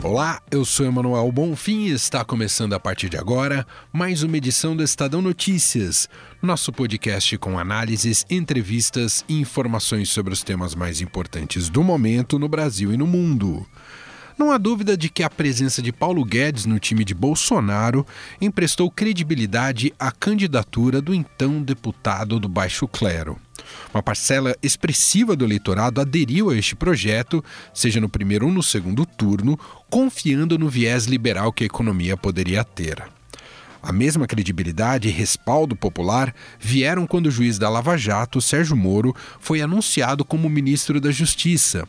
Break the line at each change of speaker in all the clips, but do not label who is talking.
Olá, eu sou Emanuel Bonfim e está começando a partir de agora mais uma edição do Estadão Notícias, nosso podcast com análises, entrevistas e informações sobre os temas mais importantes do momento no Brasil e no mundo. Não há dúvida de que a presença de Paulo Guedes no time de Bolsonaro emprestou credibilidade à candidatura do então deputado do Baixo Clero. Uma parcela expressiva do eleitorado aderiu a este projeto, seja no primeiro ou no segundo turno, confiando no viés liberal que a economia poderia ter. A mesma credibilidade e respaldo popular vieram quando o juiz da Lava Jato, Sérgio Moro, foi anunciado como ministro da Justiça.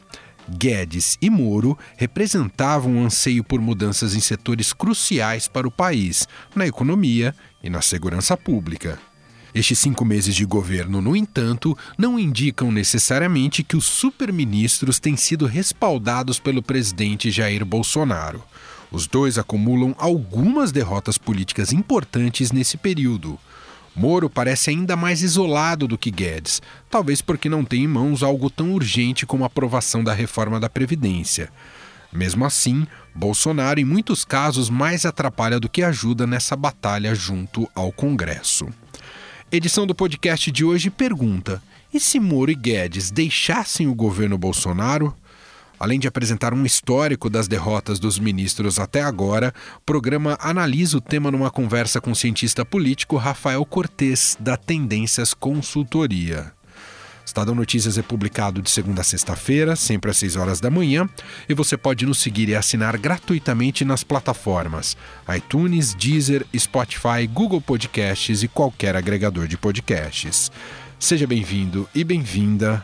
Guedes e Moro representavam um anseio por mudanças em setores cruciais para o país, na economia e na segurança pública. Estes cinco meses de governo, no entanto, não indicam necessariamente que os superministros têm sido respaldados pelo presidente Jair Bolsonaro. Os dois acumulam algumas derrotas políticas importantes nesse período. Moro parece ainda mais isolado do que Guedes, talvez porque não tem em mãos algo tão urgente como a aprovação da reforma da Previdência. Mesmo assim, Bolsonaro, em muitos casos, mais atrapalha do que ajuda nessa batalha junto ao Congresso. Edição do podcast de hoje pergunta: e se Moro e Guedes deixassem o governo Bolsonaro? Além de apresentar um histórico das derrotas dos ministros até agora, o programa analisa o tema numa conversa com o cientista político Rafael Cortes, da Tendências Consultoria. Estadão Notícias é publicado de segunda a sexta-feira, sempre às 6 horas da manhã, e você pode nos seguir e assinar gratuitamente nas plataformas iTunes, Deezer, Spotify, Google Podcasts e qualquer agregador de podcasts. Seja bem-vindo e bem-vinda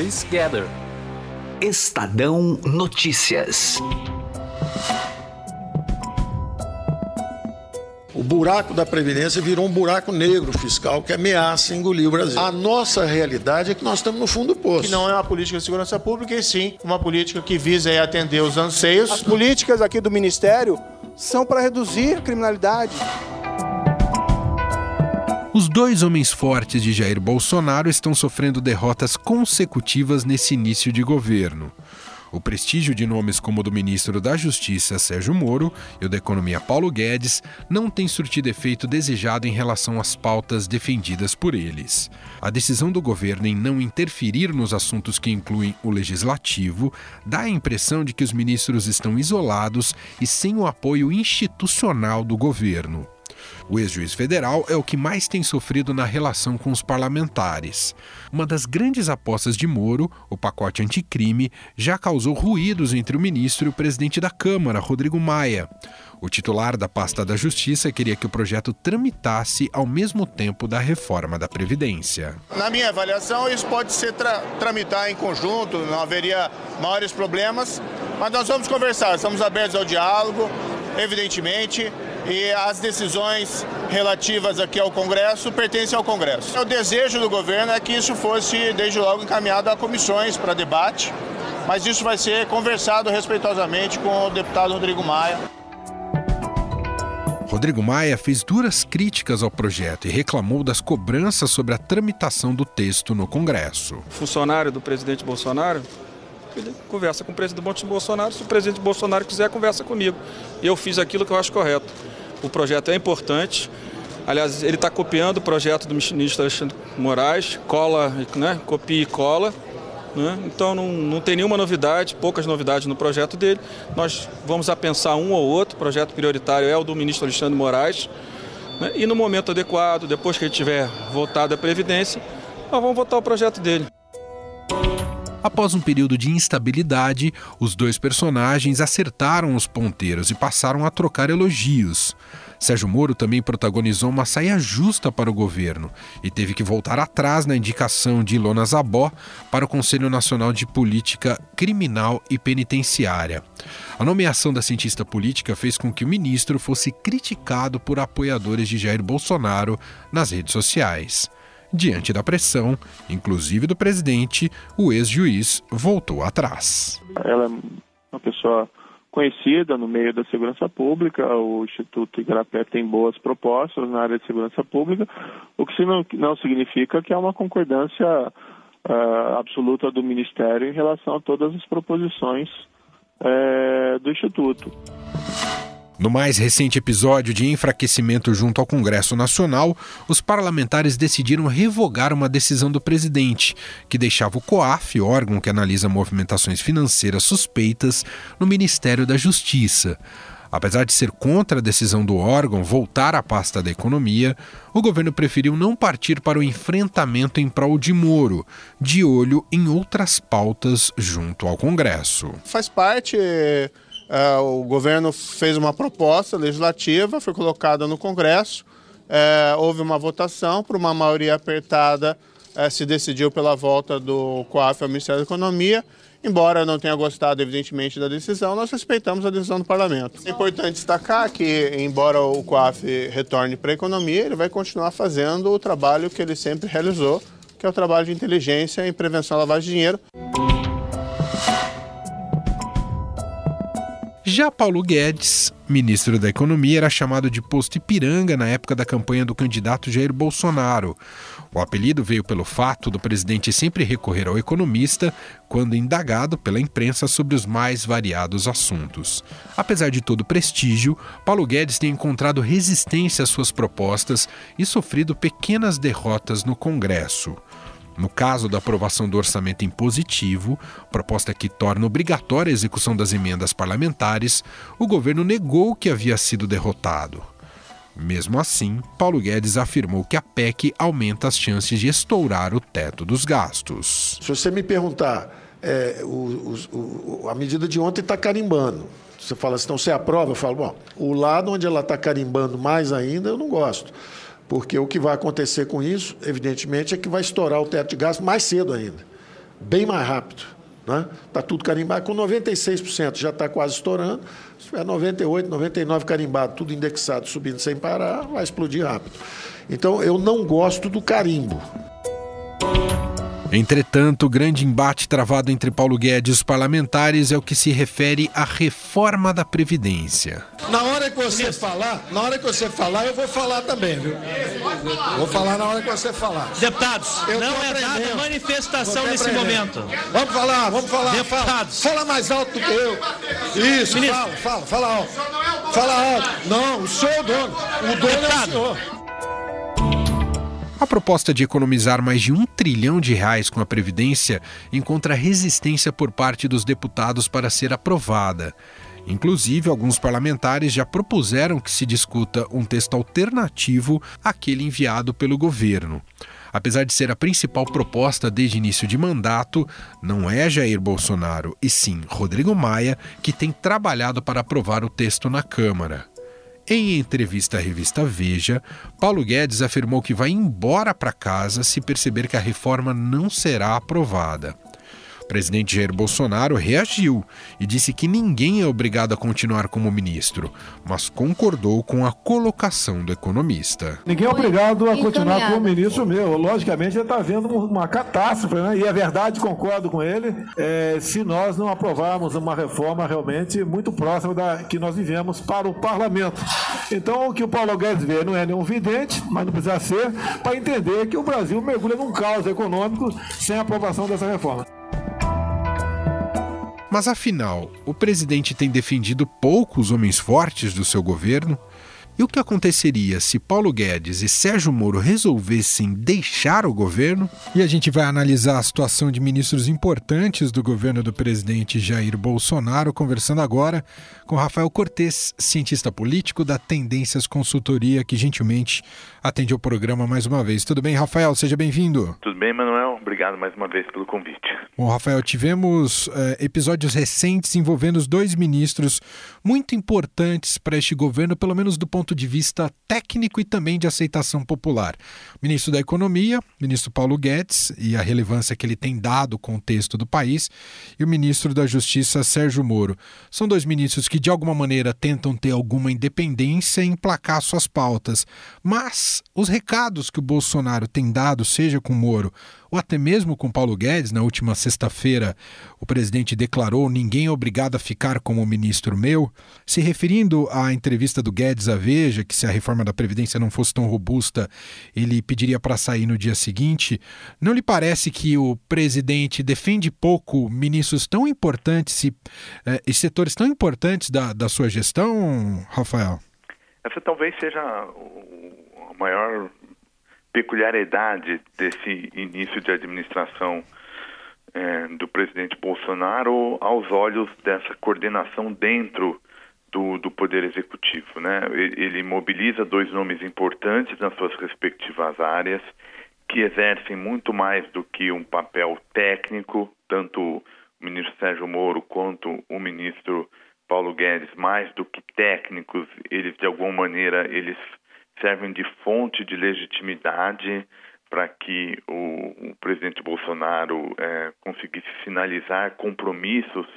Gather.
Estadão Notícias.
O buraco da Previdência virou um buraco negro fiscal que ameaça engolir o Brasil. A nossa realidade é que nós estamos no fundo do poço.
Que não é uma política de segurança pública, e sim uma política que visa atender os anseios.
As políticas aqui do Ministério são para reduzir a criminalidade.
Os dois homens fortes de Jair Bolsonaro estão sofrendo derrotas consecutivas nesse início de governo. O prestígio de nomes como o do ministro da Justiça, Sérgio Moro, e o da Economia, Paulo Guedes, não tem surtido efeito desejado em relação às pautas defendidas por eles. A decisão do governo em não interferir nos assuntos que incluem o legislativo dá a impressão de que os ministros estão isolados e sem o apoio institucional do governo. O ex-juiz federal é o que mais tem sofrido na relação com os parlamentares. Uma das grandes apostas de Moro, o pacote anticrime, já causou ruídos entre o ministro e o presidente da Câmara, Rodrigo Maia. O titular da pasta da Justiça queria que o projeto tramitasse ao mesmo tempo da reforma da Previdência.
Na minha avaliação, isso pode ser tra tramitar em conjunto, não haveria maiores problemas, mas nós vamos conversar, estamos abertos ao diálogo, evidentemente e as decisões relativas aqui ao Congresso pertencem ao Congresso. O desejo do governo é que isso fosse, desde logo, encaminhado a comissões para debate, mas isso vai ser conversado respeitosamente com o deputado Rodrigo Maia.
Rodrigo Maia fez duras críticas ao projeto e reclamou das cobranças sobre a tramitação do texto no Congresso.
Funcionário do presidente Bolsonaro ele conversa com o presidente Bolsonaro. Se o presidente Bolsonaro quiser, conversa comigo. E eu fiz aquilo que eu acho correto. O projeto é importante. Aliás, ele está copiando o projeto do ministro Alexandre Moraes, cola, né? copia e cola. Né? Então não, não tem nenhuma novidade, poucas novidades no projeto dele. Nós vamos a pensar um ou outro. O projeto prioritário é o do ministro Alexandre Moraes. Né? E no momento adequado, depois que ele tiver votado a Previdência, nós vamos votar o projeto dele.
Após um período de instabilidade, os dois personagens acertaram os ponteiros e passaram a trocar elogios. Sérgio Moro também protagonizou uma saia justa para o governo e teve que voltar atrás na indicação de Ilona Zabó para o Conselho Nacional de Política Criminal e Penitenciária. A nomeação da cientista política fez com que o ministro fosse criticado por apoiadores de Jair Bolsonaro nas redes sociais. Diante da pressão, inclusive do presidente, o ex-juiz voltou atrás.
Ela é uma pessoa conhecida no meio da segurança pública. O Instituto Igarapé tem boas propostas na área de segurança pública, o que não, não significa que há uma concordância uh, absoluta do Ministério em relação a todas as proposições uh, do Instituto.
No mais recente episódio de enfraquecimento junto ao Congresso Nacional, os parlamentares decidiram revogar uma decisão do presidente, que deixava o COAF, órgão que analisa movimentações financeiras suspeitas, no Ministério da Justiça. Apesar de ser contra a decisão do órgão voltar à pasta da economia, o governo preferiu não partir para o enfrentamento em prol de Moro, de olho em outras pautas junto ao Congresso.
Faz parte Uh, o governo fez uma proposta legislativa, foi colocada no Congresso, uh, houve uma votação, por uma maioria apertada, uh, se decidiu pela volta do COAF ao Ministério da Economia. Embora não tenha gostado, evidentemente, da decisão, nós respeitamos a decisão do parlamento. É importante destacar que, embora o COAF retorne para a economia, ele vai continuar fazendo o trabalho que ele sempre realizou, que é o trabalho de inteligência em prevenção à lavagem de dinheiro.
Já Paulo Guedes, ministro da Economia, era chamado de posto Ipiranga na época da campanha do candidato Jair Bolsonaro. O apelido veio pelo fato do presidente sempre recorrer ao economista quando indagado pela imprensa sobre os mais variados assuntos. Apesar de todo o prestígio, Paulo Guedes tem encontrado resistência às suas propostas e sofrido pequenas derrotas no Congresso. No caso da aprovação do orçamento impositivo, proposta que torna obrigatória a execução das emendas parlamentares, o governo negou que havia sido derrotado. Mesmo assim, Paulo Guedes afirmou que a PEC aumenta as chances de estourar o teto dos gastos.
Se você me perguntar, é, o, o, a medida de ontem está carimbando. Você fala assim, então você aprova? Eu falo, bom, o lado onde ela está carimbando mais ainda, eu não gosto. Porque o que vai acontecer com isso, evidentemente, é que vai estourar o teto de gasto mais cedo ainda, bem mais rápido. Está né? Tá tudo carimbado, com 96% já está quase estourando. Se tiver 98%, 99% carimbado, tudo indexado, subindo sem parar, vai explodir rápido. Então, eu não gosto do carimbo.
Entretanto, o grande embate travado entre Paulo Guedes e os parlamentares é o que se refere à reforma da Previdência.
Na hora que você falar, na hora que você falar, eu vou falar também, viu? Vou falar na hora que você falar.
Deputados, eu não é dada manifestação nesse momento.
Vamos falar, vamos falar. Deputados. Fala, fala mais alto do que eu. Isso, Ministro. fala, fala, fala alto. Fala alto. Não, o senhor é o dono. O dono Deputado. é o senhor.
A proposta de economizar mais de um trilhão de reais com a Previdência encontra resistência por parte dos deputados para ser aprovada. Inclusive, alguns parlamentares já propuseram que se discuta um texto alternativo àquele enviado pelo governo. Apesar de ser a principal proposta desde início de mandato, não é Jair Bolsonaro, e sim Rodrigo Maia que tem trabalhado para aprovar o texto na Câmara. Em entrevista à revista Veja, Paulo Guedes afirmou que vai embora para casa se perceber que a reforma não será aprovada presidente Jair Bolsonaro reagiu e disse que ninguém é obrigado a continuar como ministro, mas concordou com a colocação do economista.
Ninguém é obrigado a continuar como ministro meu. Logicamente, ele está vendo uma catástrofe, né? e é verdade, concordo com ele, é, se nós não aprovarmos uma reforma realmente muito próxima da que nós vivemos para o parlamento. Então, o que o Paulo Guedes vê não é nenhum vidente, mas não precisa ser, para entender que o Brasil mergulha num caos econômico sem a aprovação dessa reforma.
Mas afinal, o presidente tem defendido poucos homens fortes do seu governo?
E o que aconteceria se Paulo Guedes e Sérgio Moro resolvessem deixar o governo? E a gente vai analisar a situação de ministros importantes do governo do presidente Jair Bolsonaro, conversando agora com Rafael Cortes, cientista político da Tendências Consultoria, que gentilmente atende ao programa mais uma vez. Tudo bem, Rafael? Seja bem-vindo.
Tudo bem, Manuel. Obrigado mais uma vez pelo convite.
Bom, Rafael, tivemos é, episódios recentes envolvendo os dois ministros muito importantes para este governo, pelo menos do ponto de vista técnico e também de aceitação popular. Ministro da Economia, ministro Paulo Guedes, e a relevância que ele tem dado ao contexto do país, e o ministro da Justiça, Sérgio Moro. São dois ministros que, de alguma maneira, tentam ter alguma independência e emplacar suas pautas. Mas os recados que o Bolsonaro tem dado, seja com Moro ou até mesmo com Paulo Guedes, na última sexta-feira, o presidente declarou: ninguém é obrigado a ficar como ministro meu, se referindo à entrevista do Guedes à Veja, que se a reforma da Previdência não fosse tão robusta, ele pediria para sair no dia seguinte. Não lhe parece que o presidente defende pouco ministros tão importantes e, eh, e setores tão importantes da, da sua gestão, Rafael?
Essa talvez seja a maior peculiaridade desse início de administração é, do presidente Bolsonaro aos olhos dessa coordenação dentro do, do Poder Executivo. Né? Ele mobiliza dois nomes importantes nas suas respectivas áreas, que exercem muito mais do que um papel técnico, tanto o ministro Sérgio Moro quanto o ministro Paulo Guedes, mais do que técnicos, eles de alguma maneira eles servem de fonte de legitimidade para que o, o, presidente Bolsonaro é, conseguisse sinalizar compromissos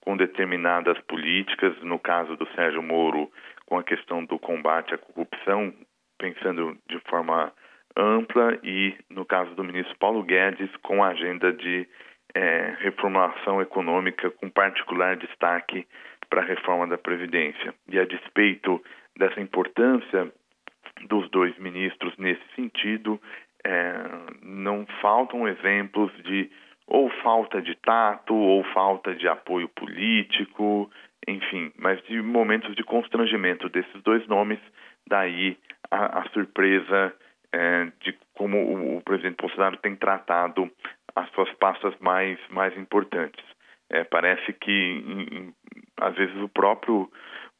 com determinadas políticas, no caso do Sérgio Moro, com a questão do combate à corrupção, pensando de forma ampla, e no caso do ministro Paulo Guedes, com a agenda de é, reformulação econômica, com particular destaque para a reforma da Previdência. E a despeito dessa importância dos dois ministros nesse sentido. É, não faltam exemplos de ou falta de tato ou falta de apoio político, enfim, mas de momentos de constrangimento desses dois nomes, daí a, a surpresa é, de como o, o, presidente Bolsonaro tem tratado as suas pastas mais, mais importantes. É, parece que, em, em, às vezes, o próprio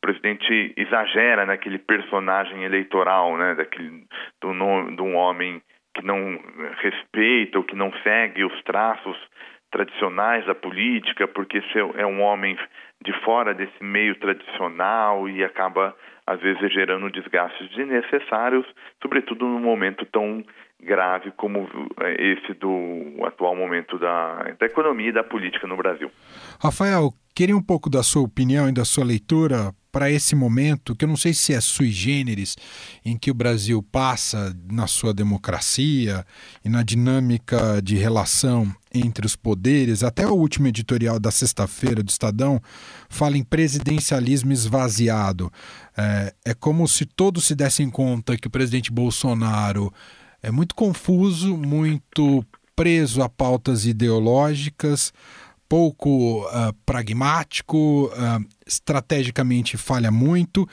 presidente exagera naquele personagem eleitoral, né, daquele do de um homem que não respeita ou que não segue os traços tradicionais da política, porque é um homem de fora desse meio tradicional e acaba às vezes gerando desgastes desnecessários, sobretudo num momento tão grave como é, esse do atual momento da, da economia e da política no Brasil.
Rafael, queria um pouco da sua opinião e da sua leitura para esse momento, que eu não sei se é sui generis, em que o Brasil passa na sua democracia e na dinâmica de relação entre os poderes. Até o último editorial da sexta-feira do Estadão fala em presidencialismo esvaziado. É, é como se todos se dessem conta que o presidente Bolsonaro é muito confuso, muito preso a pautas ideológicas, pouco uh, pragmático, uh, estrategicamente falha muito.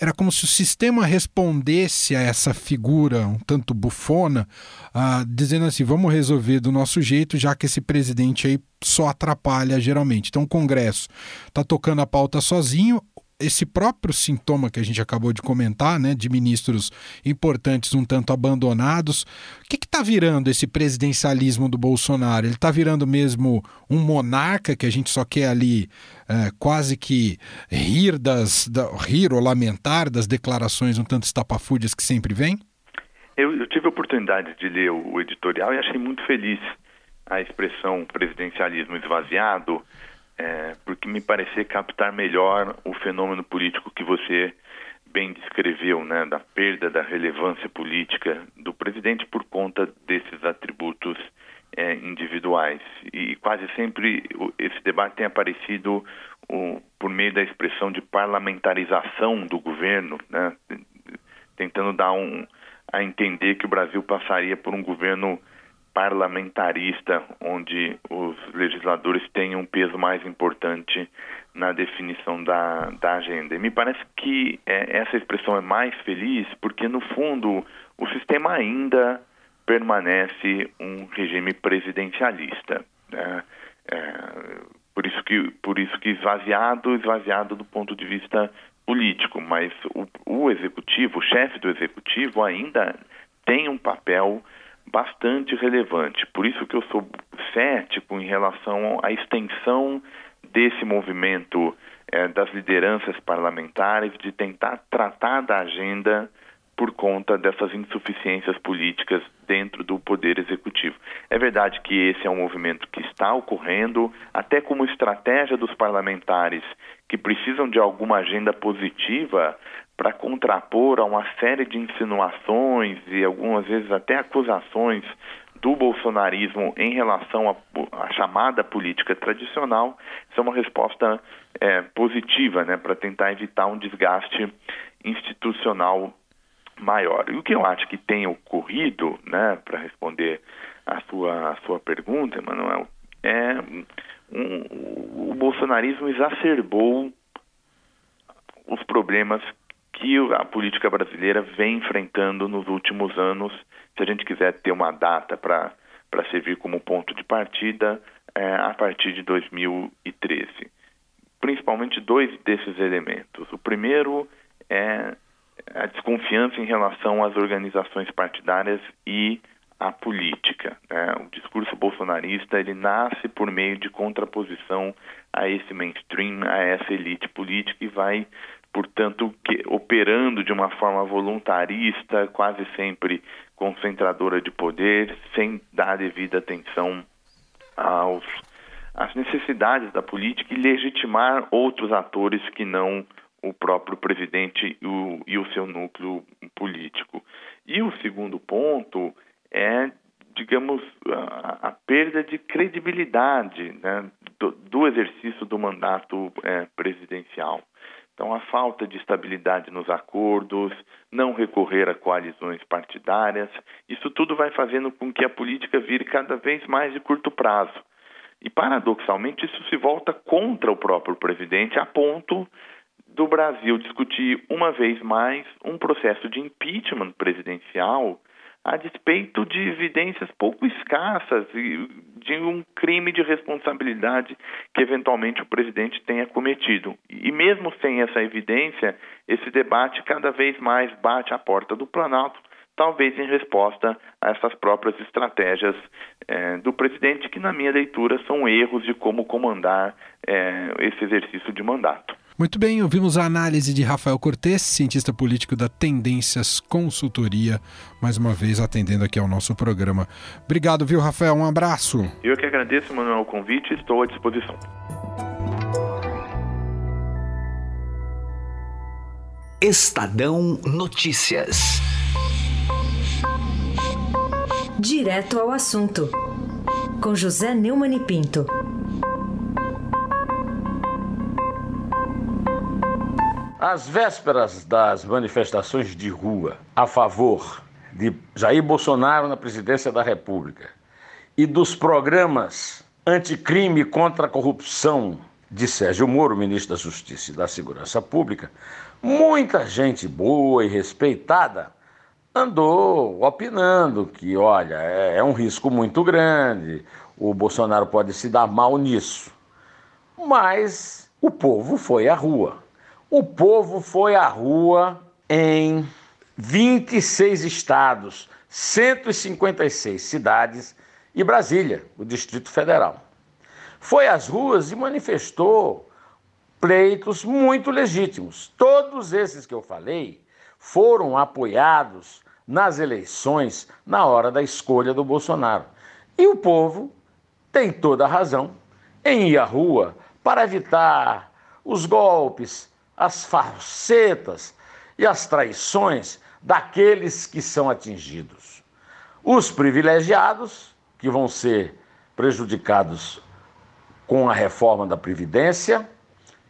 Era como se o sistema respondesse a essa figura um tanto bufona, uh, dizendo assim: vamos resolver do nosso jeito, já que esse presidente aí só atrapalha geralmente. Então o Congresso está tocando a pauta sozinho, esse próprio sintoma que a gente acabou de comentar, né, de ministros importantes um tanto abandonados, o que está virando esse presidencialismo do Bolsonaro? Ele está virando mesmo um monarca que a gente só quer ali é, quase que rir das da, rir ou lamentar das declarações um tanto estapafúdias que sempre vem?
Eu, eu tive a oportunidade de ler o, o editorial e achei muito feliz a expressão presidencialismo esvaziado é, porque me parecia captar melhor o fenômeno político que você bem descreveu, né, da perda da relevância política do presidente por conta desses atributos é, individuais. E quase sempre esse debate tem aparecido o, por meio da expressão de parlamentarização do governo, né, tentando dar um, a entender que o Brasil passaria por um governo parlamentarista, onde os legisladores têm um peso mais importante na definição da, da agenda. E me parece que é, essa expressão é mais feliz porque, no fundo, o sistema ainda permanece um regime presidencialista. Né? É, por isso que por isso que esvaziado, esvaziado do ponto de vista político, mas o, o executivo, o chefe do executivo ainda tem um papel bastante relevante. Por isso que eu sou cético em relação à extensão desse movimento é, das lideranças parlamentares de tentar tratar da agenda por conta dessas insuficiências políticas dentro do poder executivo. É verdade que esse é um movimento que está ocorrendo, até como estratégia dos parlamentares que precisam de alguma agenda positiva para contrapor a uma série de insinuações e algumas vezes até acusações do bolsonarismo em relação à, chamada política tradicional, isso é uma resposta é, positiva né, para tentar evitar um desgaste institucional maior. E o que eu acho que tem ocorrido, né, para responder a sua, a sua pergunta, Emanuel, é um, o bolsonarismo exacerbou os problemas que a política brasileira vem enfrentando nos últimos anos. Se a gente quiser ter uma data para servir como ponto de partida, é, a partir de 2013. Principalmente dois desses elementos. O primeiro é a desconfiança em relação às organizações partidárias e à política. Né? O discurso bolsonarista ele nasce por meio de contraposição a esse mainstream, a essa elite política e vai, portanto, que, operando de uma forma voluntarista, quase sempre concentradora de poder, sem dar devida atenção aos às necessidades da política e legitimar outros atores que não o próprio presidente e o, e o seu núcleo político. E o segundo ponto é, digamos, a, a perda de credibilidade né, do, do, exercício do mandato é, presidencial. Então, a falta de estabilidade nos acordos, não recorrer a coalizões partidárias, isso tudo vai fazendo com que a política vire cada vez mais de curto prazo. E, paradoxalmente, isso se volta contra o próprio presidente, a ponto do Brasil discutir uma vez mais um processo de impeachment presidencial a despeito de evidências pouco escassas e de um crime de responsabilidade que eventualmente o presidente tenha cometido. E mesmo sem essa evidência, esse debate cada vez mais bate à porta do Planalto, talvez em resposta a essas próprias estratégias eh, do presidente, que na minha leitura são erros de como comandar eh, esse exercício de mandato.
Muito bem, ouvimos a análise de Rafael Cortes, cientista político da Tendências Consultoria, mais uma vez atendendo aqui ao nosso programa. Obrigado, viu, Rafael? Um abraço.
Eu que agradeço, Manuel, o convite e estou à disposição.
Estadão Notícias.
Direto ao assunto, com José Neumann e Pinto.
Às vésperas das manifestações de rua a favor de Jair Bolsonaro na presidência da República e dos programas anticrime contra a corrupção de Sérgio Moro, ministro da Justiça e da Segurança Pública, muita gente boa e respeitada andou opinando que, olha, é, é um risco muito grande, o Bolsonaro pode se dar mal nisso. Mas o povo foi à rua. O povo foi à rua em 26 estados, 156 cidades e Brasília, o Distrito Federal. Foi às ruas e manifestou pleitos muito legítimos. Todos esses que eu falei foram apoiados nas eleições na hora da escolha do Bolsonaro. E o povo tem toda a razão em ir à rua para evitar os golpes, as falsetas e as traições daqueles que são atingidos. Os privilegiados, que vão ser prejudicados com a reforma da Previdência,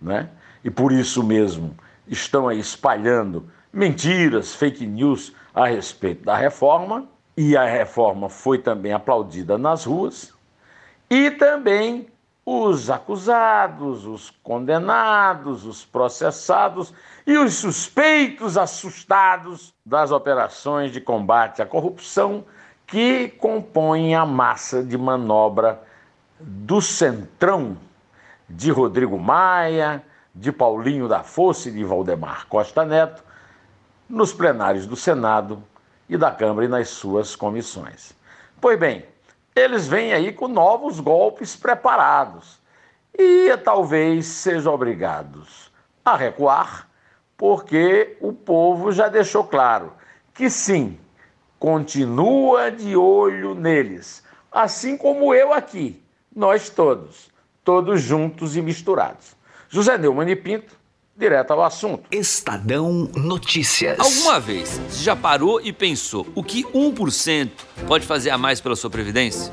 né? e por isso mesmo estão aí espalhando mentiras, fake news a respeito da reforma, e a reforma foi também aplaudida nas ruas, e também os acusados, os condenados, os processados e os suspeitos assustados das operações de combate à corrupção que compõem a massa de manobra do Centrão de Rodrigo Maia, de Paulinho da Fosse e de Valdemar Costa Neto, nos plenários do Senado e da Câmara e nas suas comissões. Pois bem, eles vêm aí com novos golpes preparados e talvez sejam obrigados a recuar, porque o povo já deixou claro que sim, continua de olho neles, assim como eu aqui, nós todos, todos juntos e misturados. José Neumann e Pinto, direto ao assunto.
Estadão Notícias.
Alguma vez você já parou e pensou o que 1% pode fazer a mais pela sua previdência?